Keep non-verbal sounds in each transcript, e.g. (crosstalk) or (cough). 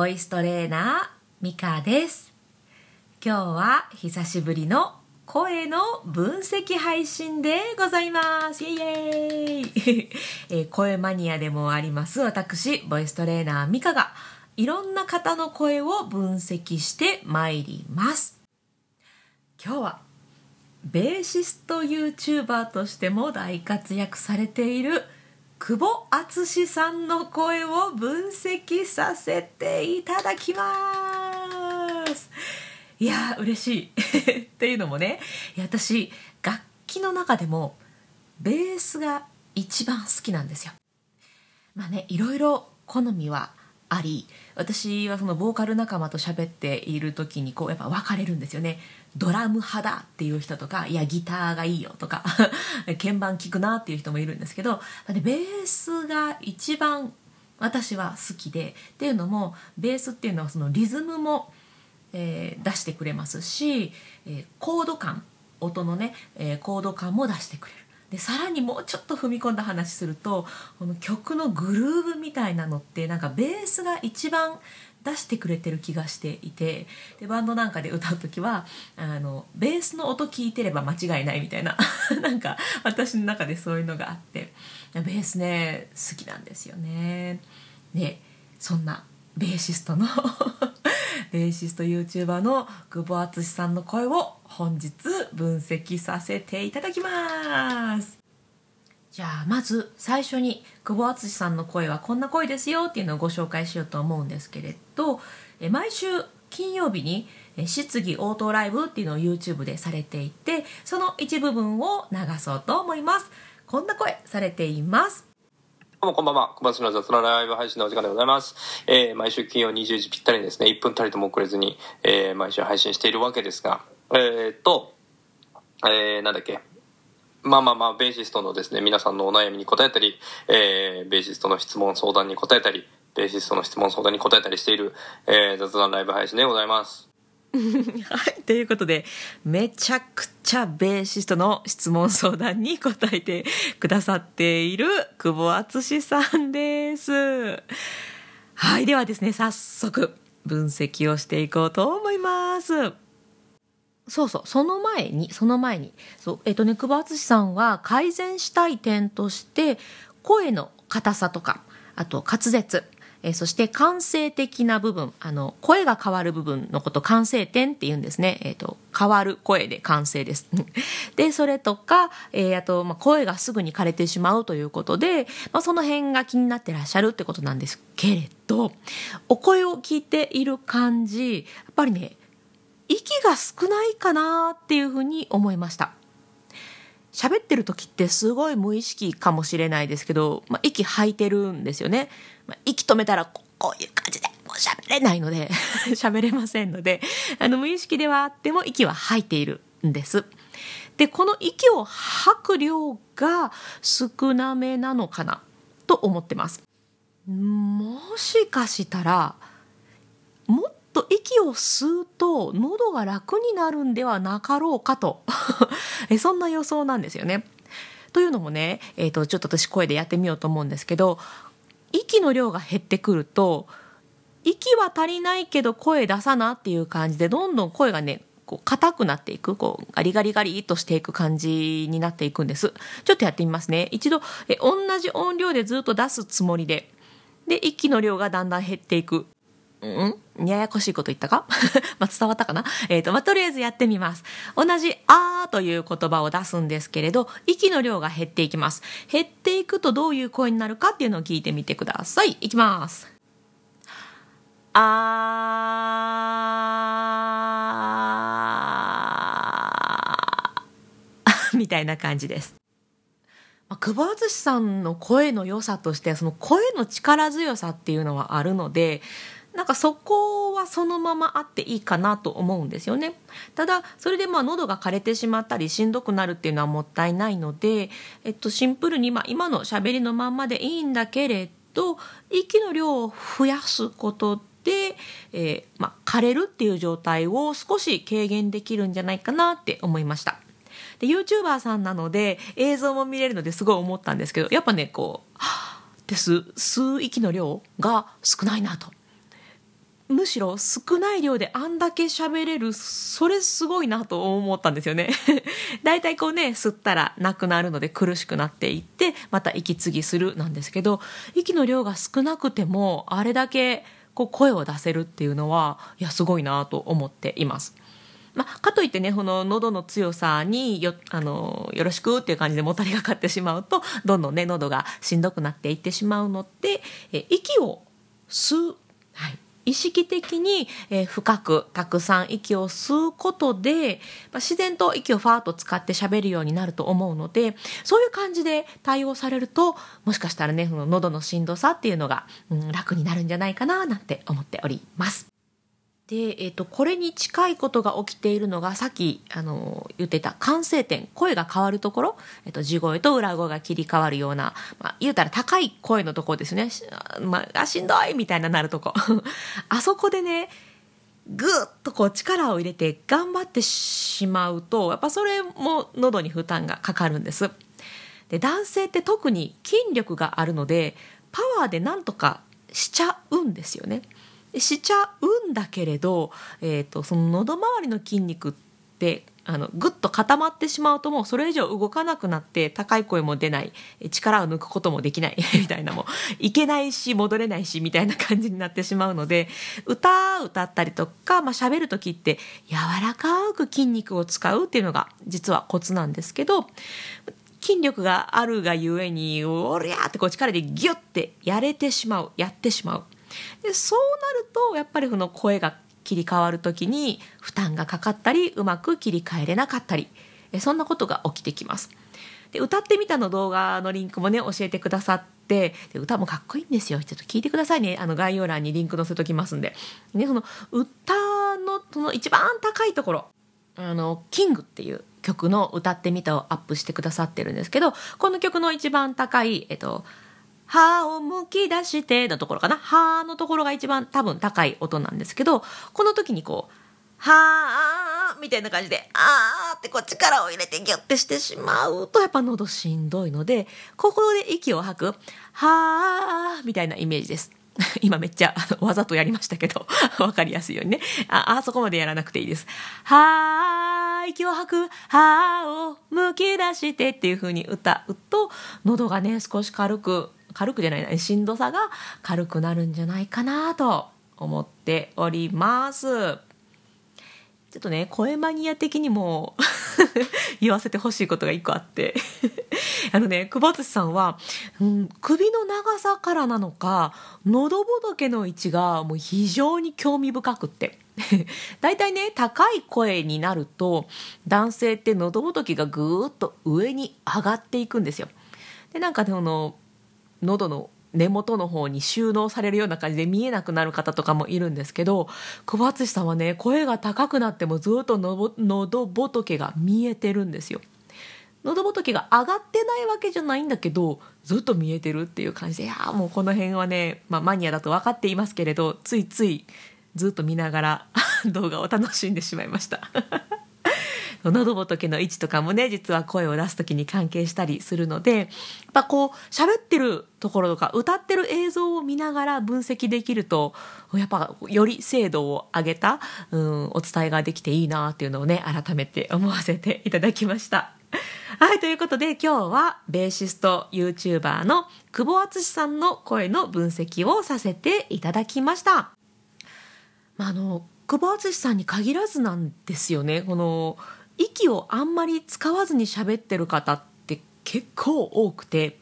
ボイストレーナーミカです。今日は久しぶりの声の分析配信でございます。イエーイ、(laughs) えー声マニアでもあります私ボイストレーナーミカがいろんな方の声を分析してまいります。今日はベーシスト YouTuber としても大活躍されている久保敦さんの声を分析させていただきます。いや嬉しい。(laughs) っていうのもねいや私楽器の中でもベースが一番好きなんですよ。まあねいろいろ好みはあり私はそのボーカル仲間と喋っている時にこうやっぱ分かれるんですよね。ドラム派だっていう人とかいやギターがいいよとか (laughs) 鍵盤聴くなっていう人もいるんですけどでベースが一番私は好きでっていうのもベースっていうのはそのリズムも、えー出してくれますし、えーコード感音のね、えーコード感も出してくれる。でさらにもうちょっと踏み込んだ話するとこの曲のグルーヴみたいなのってなんかベースが一番出してくれてる気がしていてでバンドなんかで歌う時はあのベースの音聞いてれば間違いないみたいな (laughs) なんか私の中でそういうのがあってベースね好きなんですよね。でそんなベーシストの (laughs) ベーシスト YouTuber の久保敦さんの声を本日分析させていただきますじゃあまず最初に久保敦さんの声はこんな声ですよっていうのをご紹介しようと思うんですけれど毎週金曜日に質疑応答ライブっていうのを YouTube でされていてその一部分を流そうと思いますこんな声されていますどうもこんばんは。小松の雑なライブ配信のお時間でございます。えー、毎週金曜20時ぴったりにですね、1分たりとも遅れずに、えー、毎週配信しているわけですが、えーっと、えー、なんだっけ。まあまあまあ、ベーシストのですね、皆さんのお悩みに答えたり、えー、ベーシストの質問相談に答えたり、ベーシストの質問相談に答えたりしている、えー、雑談ライブ配信でございます。はい、ということでめちゃくちゃベーシストの質問相談に答えてくださっている久保敦さんです。はい、ではですね早速分析をしていこうと思います。そうそうその前にその前に。そうえっとね久保敦さんは改善したい点として声の硬さとかあと滑舌えーそして感性的な部分あの声が変わる部分のこと感性点って言うんですね、えー、と変わる声で感性です。(laughs) でそれとか、えーあと、まあ、声がすぐに枯れてしまうということで、まあ、その辺が気になってらっしゃるってことなんですけれどお声を聞いている感じやっぱりね息が少ないかなっていうふうに思いました。喋ってる時ってすごい無意識かもしれないですけど、まあ、息吐いてるんですよね、まあ、息止めたらここういう感じでもう喋れないので (laughs) 喋れませんのであの無意識ではあっても息は吐いているんです。でこの息を吐く量が少なめなのかなと思ってます。もしかしたらと息を吸うと喉が楽になるんではなかろうかと。(laughs) そんな予想なんですよね。というのもね、えー、とちょっと私声でやってみようと思うんですけど息の量が減ってくると息は足りないけど声出さなっていう感じでどんどん声がねこう硬くなっていく。こうガリガリガリっとしていく感じになっていくんです。ちょっとやってみますね。一度え同じ音量でずっと出すつもりで。で息の量がだんだん減っていく。ん？ややこしいこと言ったか？(laughs) まあ伝わったかな？えっ、と、まあ、とりあえずやってみます。同じ、あーという言葉を出すんですけれど、息の量が減っていきます。減っていくとどういう声になるかっていうのを聞いてみてください。いきます。あー (laughs) みたいな感じです。まあ久保敦さんの声の良さとしてはその声の力強さっていうのはあるのでなんかそこはそのままあっていいかなと思うんですよねただそれでまあ喉が枯れてしまったりしんどくなるっていうのはもったいないので、えっと、シンプルにまあ今の喋りのまんまでいいんだけれど息の量を増やすことで、えーまあ、枯れるっていう状態を少し軽減できるんじゃないかなって思いました。で YouTuber さんなので映像も見れるのですごい思ったんですけどやっぱねこうはぁって吸う息の量が少ないなとむしろ少ない量であんだけ喋れるそれすごいなと思ったんですよねだいたいこうね吸ったらなくなるので苦しくなっていってまた息継ぎするなんですけど息の量が少なくてもあれだけこう声を出せるっていうのはいやすごいなと思っています。まあ、かといってねこの喉の強さによあのよろしくっていう感じでもたれがかってしまうとどんどんね喉がしんどくなっていってしまうのでえ息を吸う、意識的に、えー、深くたくさん息を吸うことで、まあ、自然と息をファーッと使って喋るようになると思うのでそういう感じで対応されるともしかしたらねその喉のしんどさっていうのが、うん、楽になるんじゃないかななんて思っております。で、えーと、これに近いことが起きているのがさっきあの言ってた完成点声が変わるところ、えーと、地声と裏声が切り替わるような、まあ、言うたら高い声のところですね、ま、あしんどいみたいななるとこ (laughs) あそこでねぐっとこう力を入れて頑張ってしまうとやっぱそれも喉に負担がかかるんです。で男性って特に筋力があるのでパワーでなんとかしちゃうんですよね。しちゃうんだけれど、えーと、その喉周りの筋肉ってあのぐっと固まってしまうともうそれ以上動かなくなって高い声も出ない力を抜くこともできない (laughs) みたいなもいけないし戻れないしみたいな感じになってしまうので歌歌ったりとか、まあ、喋る時って柔らかく筋肉を使うっていうのが実はコツなんですけど筋力があるがゆえにおりゃってこう力でギュッてやれてしまうやってしまう。でそうなるとやっぱりその声が切り替わる時に負担がかかったりうまく切り替えれなかったりそんなことが起きてきます。で歌ってみたの動画のリンクもね教えてくださってで歌もかっこいいんですよ。ちょっと聞いてくださいね。あの概要欄にリンク載せときますんで、ね、その歌のその一番高いところあのキングっていう曲の歌ってみたをアップしてくださってるんですけどこの曲の一番高い、えっと、歯をむき出してのところかな。歯のところが一番多分高い音なんですけど、この時にこう、はーみたいな感じで、あーってこう力を入れてギュッてしてしまうとやっぱ喉しんどいので、ここで息を吐く、はーみたいなイメージです。(laughs) 今めっちゃわざとやりましたけど、(laughs) わかりやすいようにね。あ、あそこまでやらなくていいです。はー、息を吐く、はーをむき出してっていう風に歌うと、喉がね、少し軽く軽くじゃないなしんどさが軽くなるんじゃないかなと思っております。ちょっとね声マニア的にも (laughs) 言わせてほしいことが一個あって。(laughs) あのね久保津さんは、うん、首の長さからなのか喉仏の位置がもう非常に興味深くって。(laughs) 大体ね高い声になると男性って喉仏がぐーっと上に上がっていくんですよ。でなんかねあの喉の根元の方に収納されるような感じで見えなくなる方とかもいるんですけど小松さんはね声が高くなってもずっと喉仏が見えてるんですよ。喉仏が上がってないわけじゃないんだけどずっと見えてるっていう感じでいやもうこの辺はね、まあ、マニアだと分かっていますけれどついついずっと見ながら (laughs) 動画を楽しんでしまいました。(laughs) 喉仏の位置とかもね実は声を出す時に関係したりするのでやっぱこう喋ってるところとか歌ってる映像を見ながら分析できるとやっぱより精度を上げた、うん、お伝えができていいなっていうのをね改めて思わせていただきました。(laughs) はい、ということで今日はベーシスト YouTuber の久保敦さんの声の分析をさせていただきました。まあ、の久保敦さんに限らずなんですよねこの息をあんまり使わずに喋ってる方って結構多くて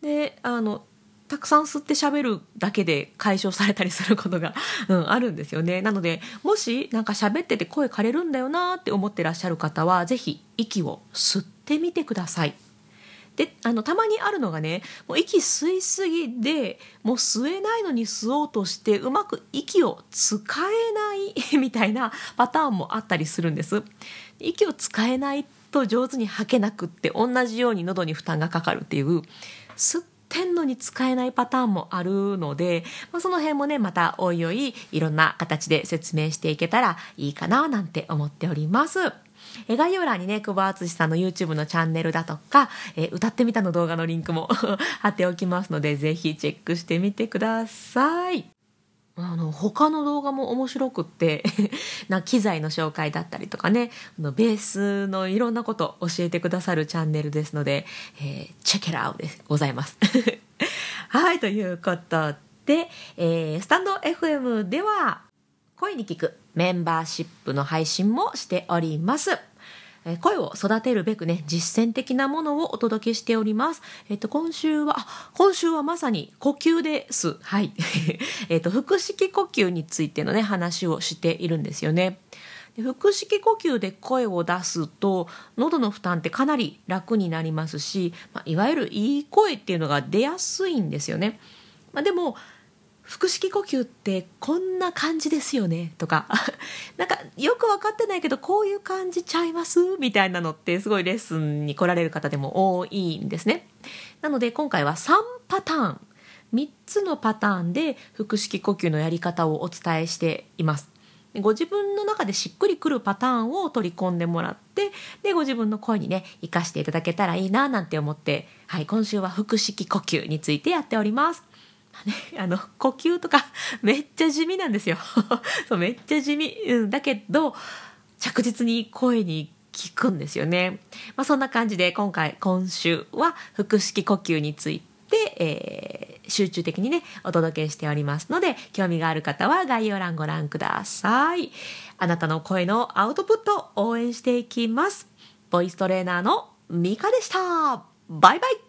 であのたくさん吸って喋るだけで解消されたりすることが、(laughs) うん、あるんですよねなのでもしなんか喋ってて声枯れるんだよなって思ってらっしゃる方は是非息を吸ってみてください。であのたまにあるのがねもう息吸いすぎでもう吸えないのに吸おうとしてうまく息を使えないみたいなパターンもあったりするんです息を使えないと上手に吐けなくって同じように喉に負担がかかるっていう吸ってんのに使えないパターンもあるので、まあ、その辺もねまたおいおいいろんな形で説明していけたらいいかななんて思っております。え概要欄にね、久保敦さんの YouTube のチャンネルだとか、え歌ってみたの動画のリンクも (laughs) 貼っておきますので、ぜひチェックしてみてください。あの他の動画も面白くって (laughs) な機材の紹介だったりとかねのベースのいろんなこと教えてくださるチャンネルですので、えー、チェケラウでございます (laughs) はいということで、えー、スタンド FM では声に聞くメンバーシップの配信もしております声を育てるべくね、実践的なものをお届けしております。えっと、今週は、今週はまさに呼吸です。はい。(laughs) えっと、腹式呼吸についてのね、話をしているんですよね。腹式呼吸で声を出すと喉の負担ってかなり楽になりますし、まあ、いわゆるいい声っていうのが出やすいんですよね。まあ、でも腹式呼吸ってこんな感じですよね？とか。(laughs) なんかよく分かってないけどこういう感じちゃいます？みたいなのってすごいレッスンに来られる方でも多いんですね。なので今回は3パターン。3つのパターンで腹式呼吸のやり方をお伝えしています。ご自分の中でしっくりくるパターンを取り込んでもらってでご自分の声にね生かしていただけたらいいななんて思って、はい、今週は腹式呼吸についてやっております、(laughs) あの呼吸とか (laughs) めっちゃ地味なんですよ。(laughs) そうめっちゃ地味、うん、だけど着実に声に効くんですよね、まあ、そんな感じで今回今週は腹式呼吸について、えー、集中的にねお届けしておりますので興味がある方は概要欄ご覧ください。あなたの声のアウトプット応援していきます。ボイストレーナーのミカでした。バイバイ。